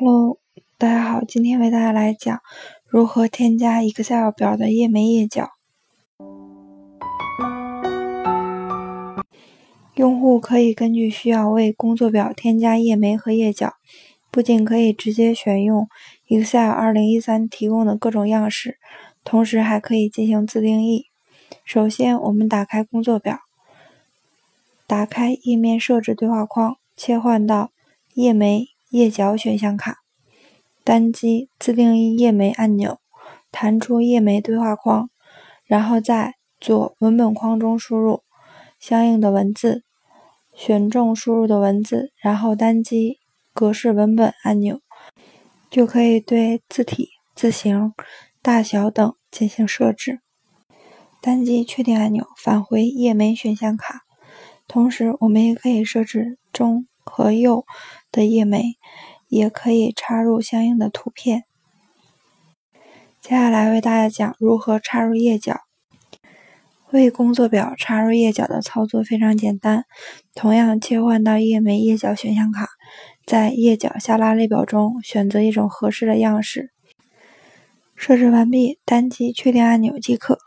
Hello，大家好，今天为大家来讲如何添加 Excel 表的页眉页脚。用户可以根据需要为工作表添加页眉和页脚，不仅可以直接选用 Excel 2013提供的各种样式，同时还可以进行自定义。首先，我们打开工作表，打开页面设置对话框，切换到页眉。页脚选项卡，单击自定义页眉按钮，弹出页眉对话框，然后在左文本框中输入相应的文字，选中输入的文字，然后单击格式文本按钮，就可以对字体、字形、大小等进行设置。单击确定按钮，返回页眉选项卡。同时，我们也可以设置中。和右的页眉也可以插入相应的图片。接下来为大家讲如何插入页脚。为工作表插入页脚的操作非常简单，同样切换到页眉页脚选项卡，在页脚下拉列表中选择一种合适的样式。设置完毕，单击确定按钮即可。